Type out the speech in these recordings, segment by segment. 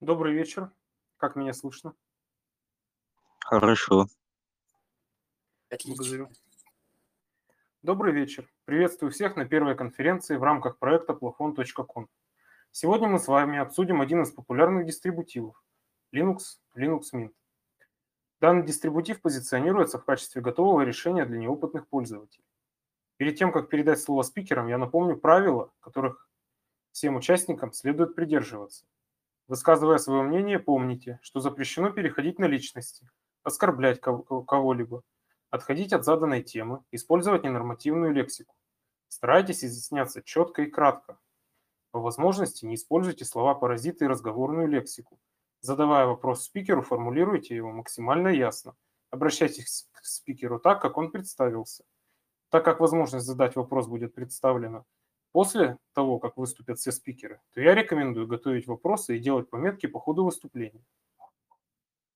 Добрый вечер. Как меня слышно? Хорошо. Благодарю. Добрый вечер. Приветствую всех на первой конференции в рамках проекта plafon.com. Сегодня мы с вами обсудим один из популярных дистрибутивов – Linux, Linux Mint. Данный дистрибутив позиционируется в качестве готового решения для неопытных пользователей. Перед тем, как передать слово спикерам, я напомню правила, которых всем участникам следует придерживаться. Высказывая свое мнение, помните, что запрещено переходить на личности, оскорблять кого-либо, отходить от заданной темы, использовать ненормативную лексику. Старайтесь изъясняться четко и кратко. По возможности не используйте слова-паразиты и разговорную лексику. Задавая вопрос спикеру, формулируйте его максимально ясно. Обращайтесь к спикеру так, как он представился. Так как возможность задать вопрос будет представлена после того, как выступят все спикеры, то я рекомендую готовить вопросы и делать пометки по ходу выступления.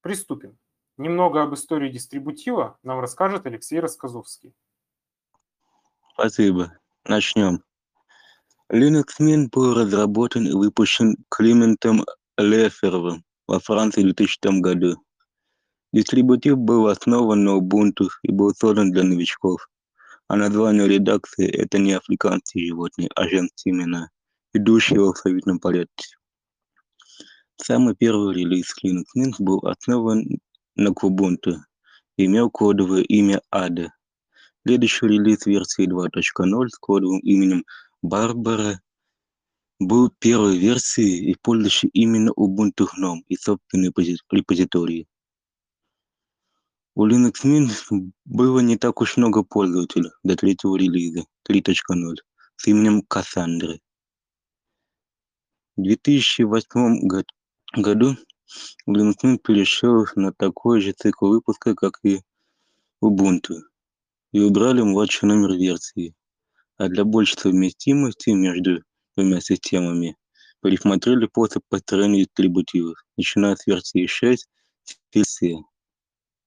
Приступим. Немного об истории дистрибутива нам расскажет Алексей Рассказовский. Спасибо. Начнем. Linux Mint был разработан и выпущен Климентом Леферовым во Франции в 2000 году. Дистрибутив был основан на Ubuntu и был создан для новичков. А название редакции – это не африканские животные, а женские имена, идущие в алфавитном порядке. Самый первый релиз Linux Mint был основан на Kubuntu и имел кодовое имя ADA. Следующий релиз версии 2.0 с кодовым именем Barbara был первой версией и пользующей именно Ubuntu GNOME и собственной репозитории. У Linux Mint было не так уж много пользователей до третьего релиза 3.0 с именем Кассандры. В 2008 году Linux Mint перешел на такой же цикл выпуска, как и Ubuntu, и убрали младший номер версии. А для большей совместимости между двумя системами пересмотрели способ построения дистрибутивов, начиная с версии 6 версии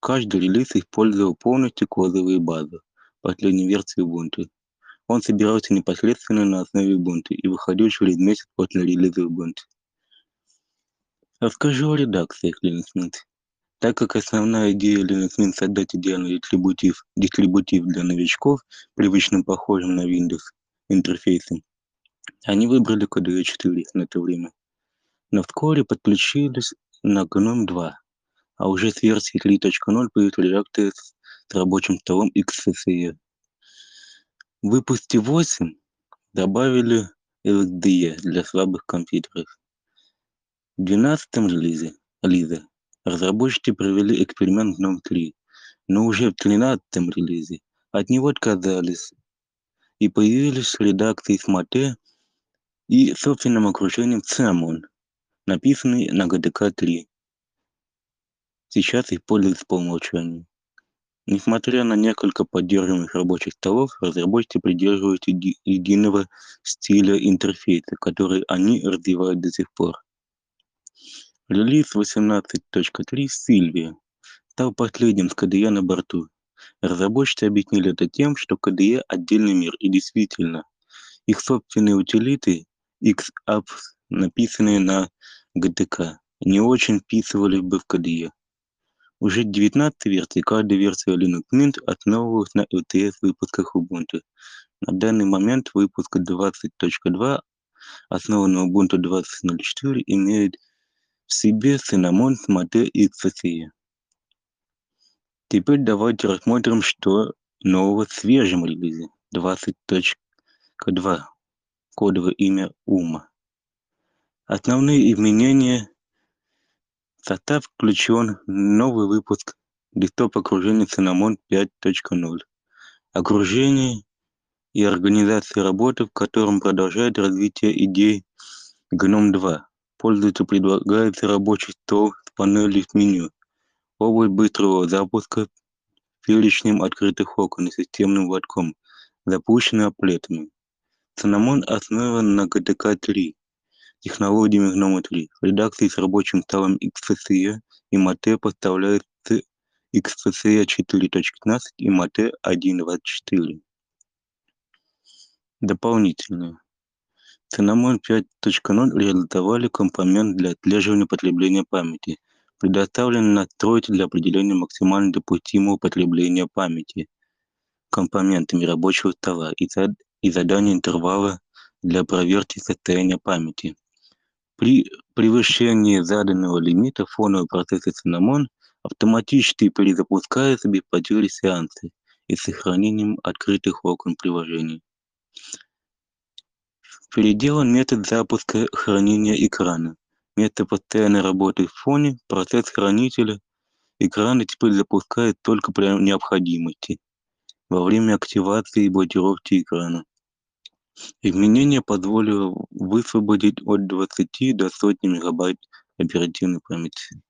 Каждый релиз использовал полностью кодовые базы последней версии Ubuntu. Он собирался непосредственно на основе Ubuntu и выходил через месяц после релиза Ubuntu. Расскажу о редакциях Linux Mint. Так как основная идея Linux Mint создать идеальный дистрибутив, дистрибутив для новичков, привычным похожим на Windows интерфейсом, они выбрали KDE 4 на это время. Но вскоре подключились на GNOME 2, а уже с версии 3.0 появились редакторы с рабочим столом XFCE. В выпуске 8 добавили LXDE для слабых компьютеров. В 12 релизе, релизе разработчики провели эксперимент GNOME 3, но уже в 13 релизе от него отказались и появились редакции с Mate и собственным окружением Cinnamon, написанный на GDK 3. Сейчас их пользуются по умолчанию. Несмотря на несколько поддерживаемых рабочих столов, разработчики придерживаются еди единого стиля интерфейса, который они развивают до сих пор. Релиз 18.3 Сильвия стал последним с KDE на борту. Разработчики объяснили это тем, что KDE – отдельный мир, и действительно, их собственные утилиты X-Apps, написанные на GTK, не очень вписывали бы в KDE. Уже в 19-й версии каждая версия Linux Mint основывалась на LTS выпусках Ubuntu. На данный момент выпуск 20.2, основан на Ubuntu 20.04, имеет в себе Cinnamon, Mate и XFCE. Теперь давайте рассмотрим, что нового в свежем релизе 20.2, кодовое имя Ума. Основные изменения в состав включен новый выпуск десктоп окружения Cinnamon 5.0. Окружение и организация работы, в котором продолжает развитие идей GNOME 2. Пользователю предлагается рабочий стол с панелью с меню, область быстрого запуска, перечнем открытых окон и системным лотком, запущенный аплетами. Cinnamon основан на GTK 3, технологиями GNOME 3. Редакции с рабочим столом XFCE и Mate поставляют с XFCE 4.15 и Mate 1.24. Дополнительное. Cinnamon 5.0 реализовали компонент для отслеживания потребления памяти, предоставленный настроить для определения максимально допустимого потребления памяти компонентами рабочего стола и, зад, и задания интервала для проверки состояния памяти. При превышении заданного лимита фоновый процессор Cinnamon автоматически перезапускается без потери сеанса и сохранением открытых окон приложений. Переделан метод запуска хранения экрана. Вместо постоянной работы в фоне процесс хранителя экрана теперь запускает только при необходимости во время активации и блокировки экрана. Изменение позволило высвободить от 20 до сотни мегабайт оперативной памяти.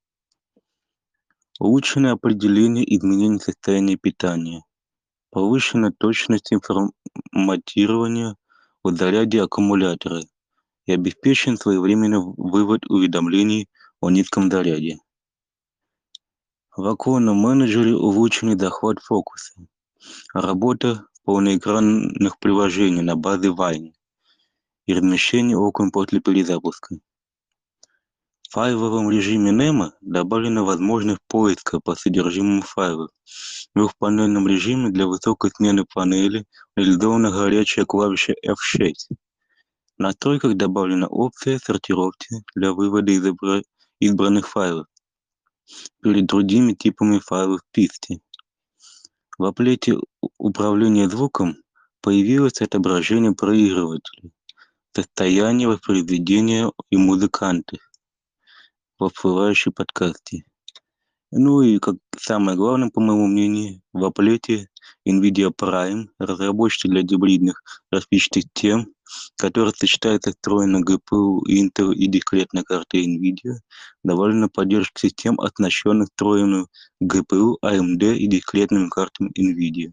Улучшенное определение изменений состояния питания. Повышенная точность информатирования в заряде аккумулятора и обеспечен своевременный вывод уведомлений о низком заряде. В оконном менеджере улучшенный захват фокуса. Работа полноэкранных приложений на базе Wine и размещение окон после перезапуска. В файловом режиме NEMO добавлена возможность поиска по содержимому файлов. В двухпанельном режиме для высокой смены панели реализована горячая клавиша F6. В настройках добавлена опция сортировки для вывода избра... избранных файлов перед другими типами файлов в списке. В оплете управления звуком появилось отображение проигрывателя, состояние воспроизведения и музыканты во всплывающей подкасте. Ну и как самое главное, по моему мнению, в оплете NVIDIA Prime, разработчики для гибридных графических систем, который сочетается встроенной GPU Intel и дискретной картой NVIDIA, довольно поддержка систем, оснащенных встроенной GPU AMD и дискретными картами NVIDIA.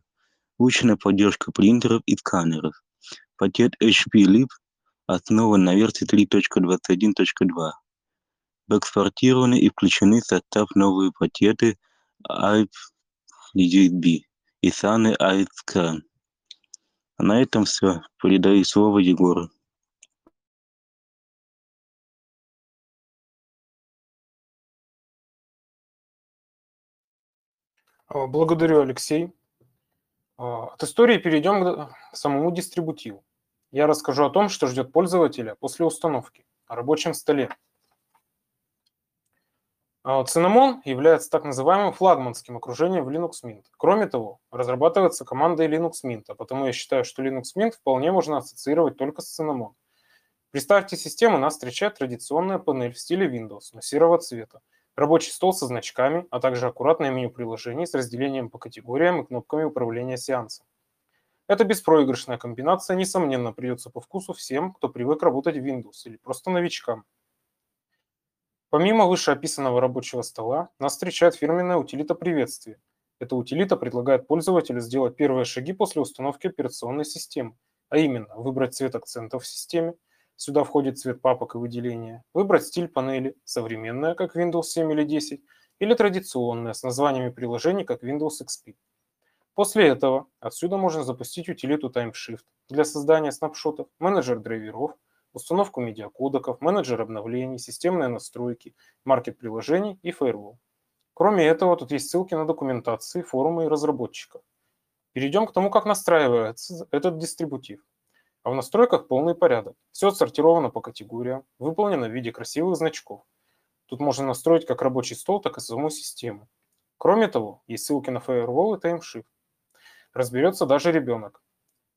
Улучшенная поддержка принтеров и сканеров. Пакет HP Lib основан на версии 3.21.2 экспортированы и включены в состав новые пакеты AIP USB и Саны AIP А на этом все. Передаю слово Егору. А, благодарю, Алексей. А, от истории перейдем к самому дистрибутиву. Я расскажу о том, что ждет пользователя после установки, о рабочем столе, Cinnamon является так называемым флагманским окружением в Linux Mint. Кроме того, разрабатывается командой Linux Mint, а потому я считаю, что Linux Mint вполне можно ассоциировать только с Cinnamon. При старте системы нас встречает традиционная панель в стиле Windows, но серого цвета, рабочий стол со значками, а также аккуратное меню приложений с разделением по категориям и кнопками управления сеансом. Эта беспроигрышная комбинация, несомненно, придется по вкусу всем, кто привык работать в Windows или просто новичкам. Помимо вышеописанного рабочего стола, нас встречает фирменная утилита приветствия. Эта утилита предлагает пользователю сделать первые шаги после установки операционной системы, а именно выбрать цвет акцентов в системе, сюда входит цвет папок и выделения, выбрать стиль панели, современная, как Windows 7 или 10, или традиционная, с названиями приложений, как Windows XP. После этого отсюда можно запустить утилиту TimeShift для создания снапшотов, менеджер драйверов, установку медиакодеков, менеджер обновлений, системные настройки, маркет приложений и Firewall. Кроме этого, тут есть ссылки на документации, форумы и разработчиков. Перейдем к тому, как настраивается этот дистрибутив. А в настройках полный порядок. Все отсортировано по категориям, выполнено в виде красивых значков. Тут можно настроить как рабочий стол, так и саму систему. Кроме того, есть ссылки на Firewall и TimeShift. Разберется даже ребенок.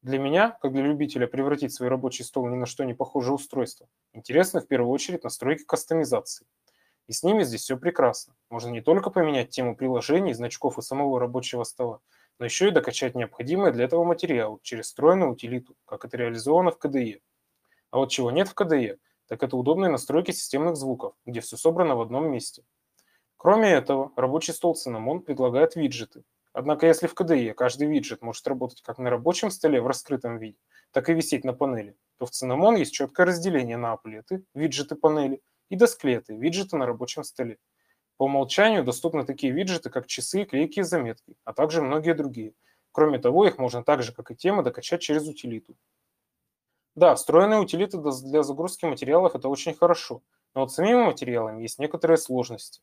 Для меня, как для любителя превратить свой рабочий стол ни на что не похожее устройство, интересны в первую очередь настройки кастомизации. И с ними здесь все прекрасно. Можно не только поменять тему приложений, значков и самого рабочего стола, но еще и докачать необходимые для этого материалы через встроенную утилиту, как это реализовано в KDE. А вот чего нет в KDE, так это удобные настройки системных звуков, где все собрано в одном месте. Кроме этого, рабочий стол Cinnamon предлагает виджеты, Однако если в KDE каждый виджет может работать как на рабочем столе в раскрытом виде, так и висеть на панели, то в Cinnamon есть четкое разделение на аплеты, виджеты панели, и досклеты, виджеты на рабочем столе. По умолчанию доступны такие виджеты, как часы, клейки и заметки, а также многие другие. Кроме того, их можно так же, как и темы, докачать через утилиту. Да, встроенные утилиты для загрузки материалов – это очень хорошо, но вот с самими материалами есть некоторые сложности.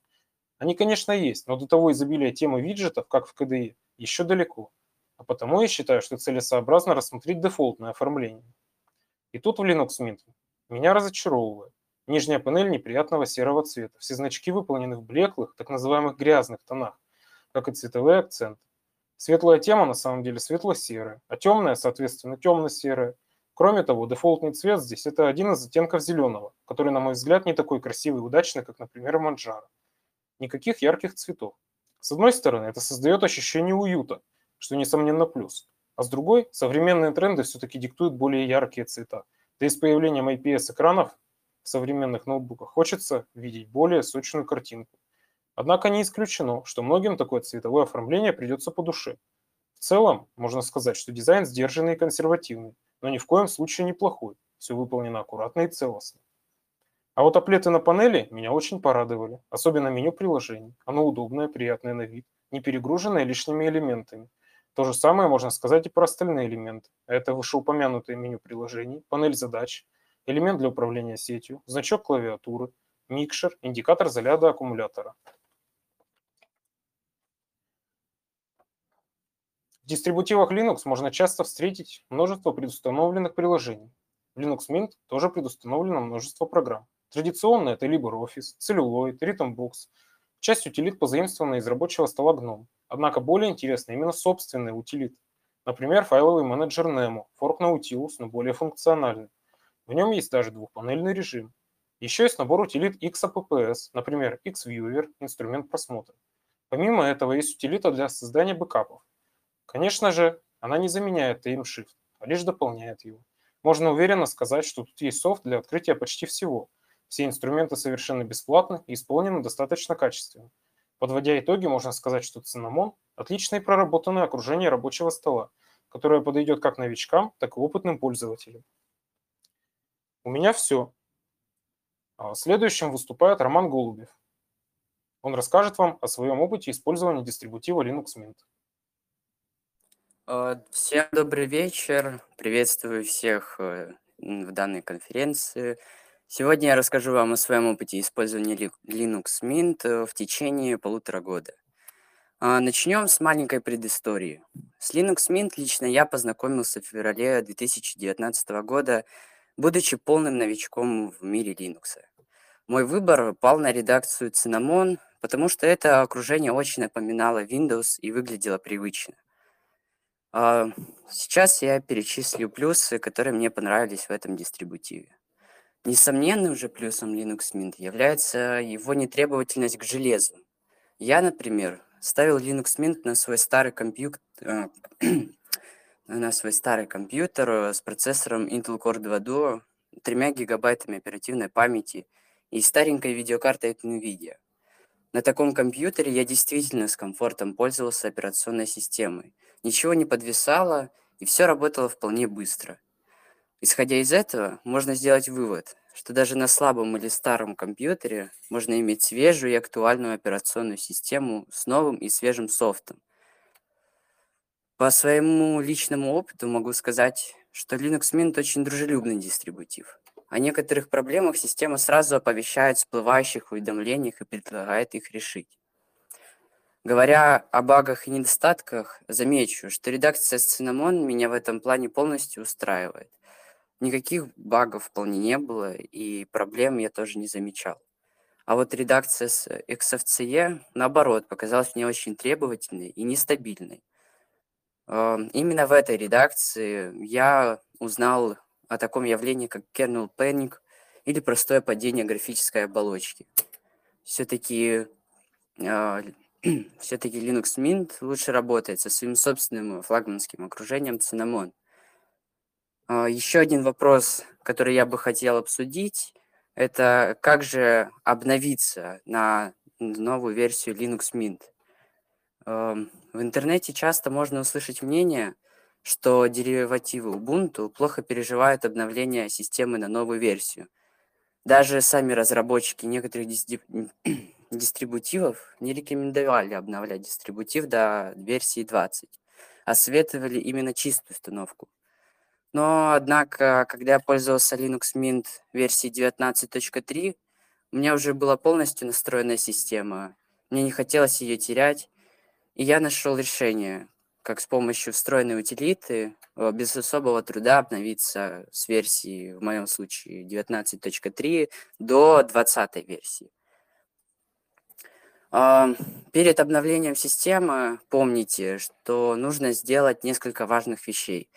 Они, конечно, есть, но до того изобилия темы виджетов, как в KDE, еще далеко. А потому я считаю, что целесообразно рассмотреть дефолтное оформление. И тут в Linux Mint меня разочаровывает. Нижняя панель неприятного серого цвета. Все значки выполнены в блеклых, так называемых грязных тонах, как и цветовые акценты. Светлая тема на самом деле светло-серая, а темная, соответственно, темно-серая. Кроме того, дефолтный цвет здесь это один из оттенков зеленого, который, на мой взгляд, не такой красивый и удачный, как, например, Манджаро. Никаких ярких цветов. С одной стороны, это создает ощущение уюта, что, несомненно, плюс. А с другой, современные тренды все-таки диктуют более яркие цвета. Да и с появлением IPS-экранов в современных ноутбуках хочется видеть более сочную картинку. Однако не исключено, что многим такое цветовое оформление придется по душе. В целом, можно сказать, что дизайн сдержанный и консервативный, но ни в коем случае неплохой. Все выполнено аккуратно и целостно. А вот аплеты на панели меня очень порадовали, особенно меню приложений. Оно удобное, приятное на вид, не перегруженное лишними элементами. То же самое можно сказать и про остальные элементы. Это вышеупомянутое меню приложений, панель задач, элемент для управления сетью, значок клавиатуры, микшер, индикатор заряда аккумулятора. В дистрибутивах Linux можно часто встретить множество предустановленных приложений. В Linux Mint тоже предустановлено множество программ. Традиционно это LibreOffice, Celluloid, Rhythmbox, часть утилит позаимствована из рабочего стола GNOME. Однако более интересны именно собственные утилиты. Например, файловый менеджер Nemo, форк Nautilus, но более функциональный. В нем есть даже двухпанельный режим. Еще есть набор утилит XAPPS, например, XViewer, инструмент просмотра. Помимо этого есть утилита для создания бэкапов, Конечно же, она не заменяет AIM-Shift, а лишь дополняет его. Можно уверенно сказать, что тут есть софт для открытия почти всего. Все инструменты совершенно бесплатны и исполнены достаточно качественно. Подводя итоги, можно сказать, что Cinnamon – отличное и проработанное окружение рабочего стола, которое подойдет как новичкам, так и опытным пользователям. У меня все. А следующим выступает Роман Голубев. Он расскажет вам о своем опыте использования дистрибутива Linux Mint. Э, всем добрый вечер. Приветствую всех э, в данной конференции. Сегодня я расскажу вам о своем опыте использования Linux Mint э, в течение полутора года. А, Начнем с маленькой предыстории. С Linux Mint лично я познакомился в феврале 2019 года, будучи полным новичком в мире Linux. Мой выбор пал на редакцию Cinnamon, потому что это окружение очень напоминало Windows и выглядело привычно. А, сейчас я перечислю плюсы, которые мне понравились в этом дистрибутиве. Несомненным же плюсом Linux Mint является его нетребовательность к железу. Я, например, ставил Linux Mint на свой старый компьютер, э, на свой старый компьютер с процессором Intel Core 2 Duo, 3 гигабайтами оперативной памяти и старенькой видеокартой от NVIDIA. На таком компьютере я действительно с комфортом пользовался операционной системой. Ничего не подвисало, и все работало вполне быстро. Исходя из этого, можно сделать вывод, что даже на слабом или старом компьютере можно иметь свежую и актуальную операционную систему с новым и свежим софтом. По своему личному опыту могу сказать, что Linux Mint очень дружелюбный дистрибутив. О некоторых проблемах система сразу оповещает всплывающих уведомлениях и предлагает их решить. Говоря о багах и недостатках, замечу, что редакция с Cinnamon меня в этом плане полностью устраивает. Никаких багов вполне не было, и проблем я тоже не замечал. А вот редакция с XFCE, наоборот, показалась мне очень требовательной и нестабильной. Эм, именно в этой редакции я узнал о таком явлении, как kernel panic или простое падение графической оболочки. Все-таки э, все-таки Linux Mint лучше работает со своим собственным флагманским окружением Cinnamon. Э, еще один вопрос, который я бы хотел обсудить, это как же обновиться на новую версию Linux Mint. Э, в интернете часто можно услышать мнение, что деривативы Ubuntu плохо переживают обновление системы на новую версию. Даже сами разработчики некоторых дистрибутивов не рекомендовали обновлять дистрибутив до версии 20, а советовали именно чистую установку. Но, однако, когда я пользовался Linux Mint версии 19.3, у меня уже была полностью настроенная система. Мне не хотелось ее терять, и я нашел решение, как с помощью встроенной утилиты э, без особого труда обновиться с версии, в моем случае, 19.3 до 20 версии. Перед обновлением системы помните, что нужно сделать несколько важных вещей.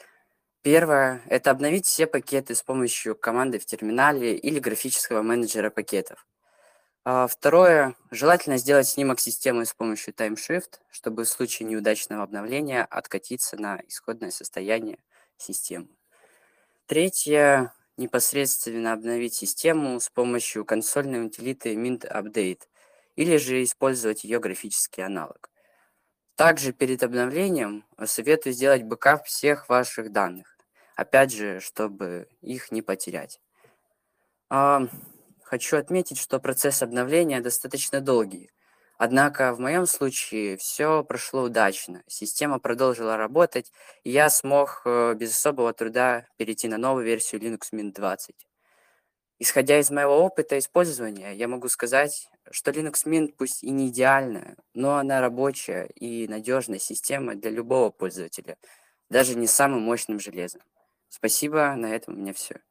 Первое– это обновить все пакеты с помощью команды в терминале или графического менеджера пакетов. А второе, желательно сделать снимок системы с помощью TimeShift, чтобы в случае неудачного обновления откатиться на исходное состояние системы. Третье, непосредственно обновить систему с помощью консольной утилиты Mint Update или же использовать ее графический аналог. Также перед обновлением советую сделать бэкап всех ваших данных, опять же, чтобы их не потерять. Хочу отметить, что процесс обновления достаточно долгий. Однако в моем случае все прошло удачно. Система продолжила работать, и я смог э, без особого труда перейти на новую версию Linux Mint 20. Исходя из моего опыта использования, я могу сказать, что Linux Mint пусть и не идеальная, но она рабочая и надежная система для любого пользователя, даже не самым мощным железом. Спасибо, на этом у меня все.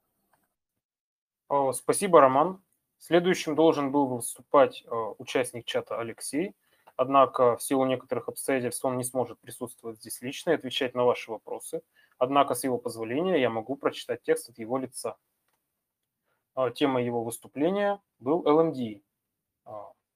Спасибо, Роман. Следующим должен был выступать э, участник чата Алексей, однако в силу некоторых обстоятельств он не сможет присутствовать здесь лично и отвечать на ваши вопросы. Однако с его позволения я могу прочитать текст от его лица. Э, тема его выступления был LMDE. Э,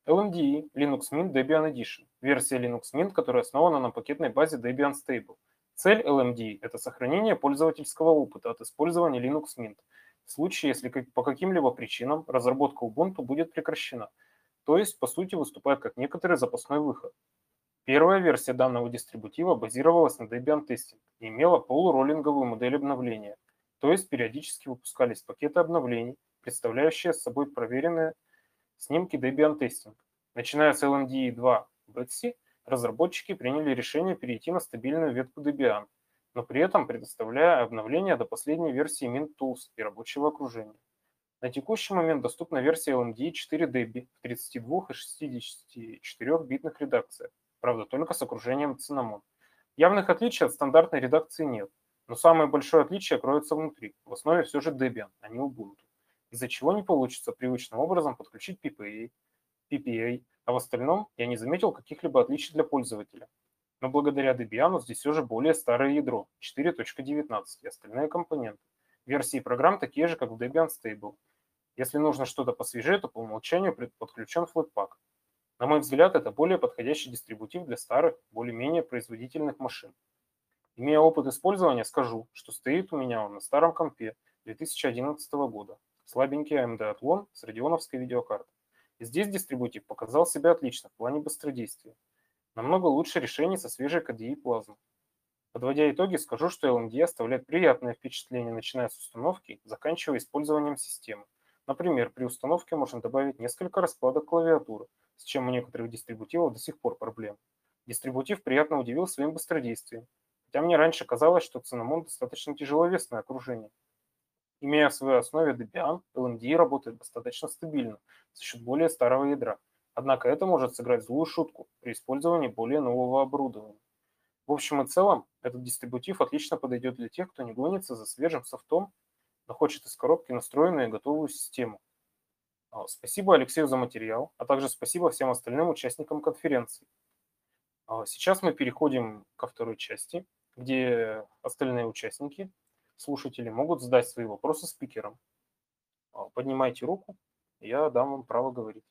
LMDE Linux Mint Debian Edition. Версия Linux Mint, которая основана на пакетной базе Debian Stable. Цель LMDE – это сохранение пользовательского опыта от использования Linux Mint – в случае, если по каким-либо причинам разработка Ubuntu будет прекращена, то есть, по сути, выступает как некоторый запасной выход. Первая версия данного дистрибутива базировалась на Debian Testing и имела полуроллинговую модель обновления, то есть периодически выпускались пакеты обновлений, представляющие собой проверенные снимки Debian Testing. Начиная с LMDE 2 Betsy, разработчики приняли решение перейти на стабильную ветку Debian – но при этом предоставляя обновления до последней версии MintTools и рабочего окружения. На текущий момент доступна версия LMDE 4 Debian в 32 и 64 битных редакциях, правда только с окружением Cinnamon. Явных отличий от стандартной редакции нет, но самое большое отличие кроется внутри. В основе все же Debian, а не Ubuntu, из-за чего не получится привычным образом подключить PPA, PPA, а в остальном я не заметил каких-либо отличий для пользователя. Но благодаря Debian здесь все же более старое ядро 4.19 и остальные компоненты. Версии программ такие же, как в Debian Stable. Если нужно что-то посвежее, то по умолчанию подключен Flatpak. На мой взгляд, это более подходящий дистрибутив для старых, более-менее производительных машин. Имея опыт использования, скажу, что стоит у меня он на старом компе 2011 года. Слабенький AMD Athlon с радионовской видеокартой. Здесь дистрибутив показал себя отлично в плане быстродействия. Намного лучше решений со свежей KDE плазмы. Подводя итоги, скажу, что LMD оставляет приятное впечатление, начиная с установки, заканчивая использованием системы. Например, при установке можно добавить несколько раскладок клавиатуры, с чем у некоторых дистрибутивов до сих пор проблем. Дистрибутив приятно удивил своим быстродействием, хотя мне раньше казалось, что Cinnamon достаточно тяжеловесное окружение. Имея в своей основе Debian, LMD работает достаточно стабильно за счет более старого ядра – Однако это может сыграть злую шутку при использовании более нового оборудования. В общем и целом, этот дистрибутив отлично подойдет для тех, кто не гонится за свежим софтом, но хочет из коробки настроенную и готовую систему. А, спасибо Алексею за материал, а также спасибо всем остальным участникам конференции. А, сейчас мы переходим ко второй части, где остальные участники, слушатели, могут задать свои вопросы спикерам. А, поднимайте руку, я дам вам право говорить.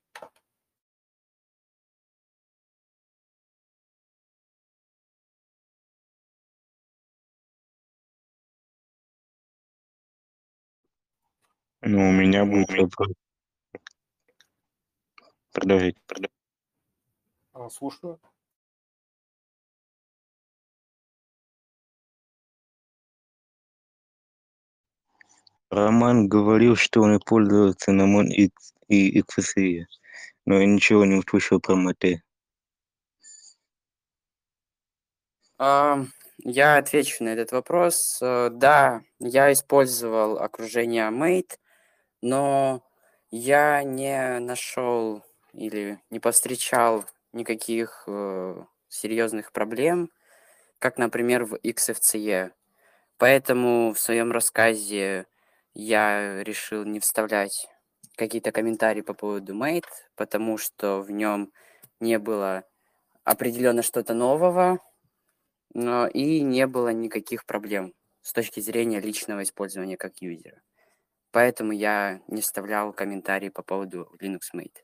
Ну, у меня будет вопрос. Продолжите, продолжите. А, слушаю. Роман говорил, что он на Mon X и XSE, но я ничего не услышал про МТ. А, Я отвечу на этот вопрос. Э, Да, я использовал окружение Mate, но я не нашел или не повстречал никаких э, серьезных проблем, как, например, в XFCE. Поэтому в своем рассказе я решил не вставлять какие-то комментарии по поводу Mate, потому что в нем не было определенно что-то нового, но и не было никаких проблем с точки зрения личного использования как юзера. Поэтому я не вставлял комментарии по поводу Linux Mate.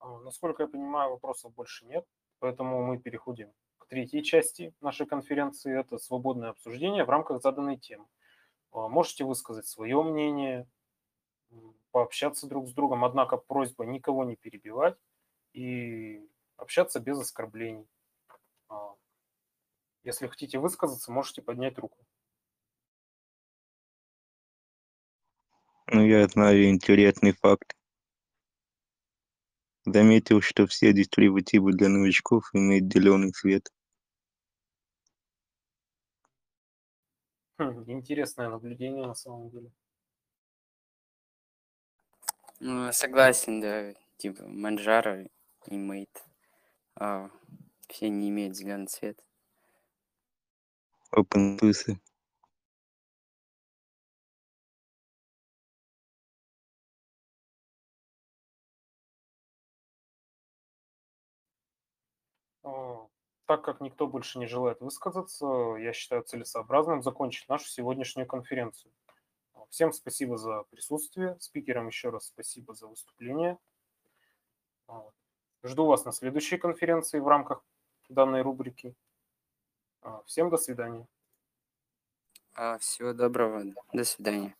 А, Насколько я понимаю, вопросов больше нет, поэтому мы переходим к третьей части нашей конференции. Это свободное обсуждение в рамках заданной темы. А, Можете высказать свое мнение, пообщаться друг с другом, однако просьба никого не перебивать и общаться без оскорблений. А, Если хотите высказаться, можете поднять руку. Ну, я знаю интересный факт. Заметил, что все дистрибутивы для новичков имеют зеленый цвет. Хм, Интересное наблюдение на самом деле. Ну, согласен, да, типа Manjaro и Mate. а, все не имеют зеленый цвет. OpenSUSE. А, Так как никто больше не желает высказаться, я считаю целесообразным закончить нашу сегодняшнюю конференцию. А, Всем спасибо за присутствие, спикерам еще раз спасибо за выступление. А, Жду вас на следующей конференции в рамках данной рубрики. А, Всем до свидания. А, всего доброго, до свидания.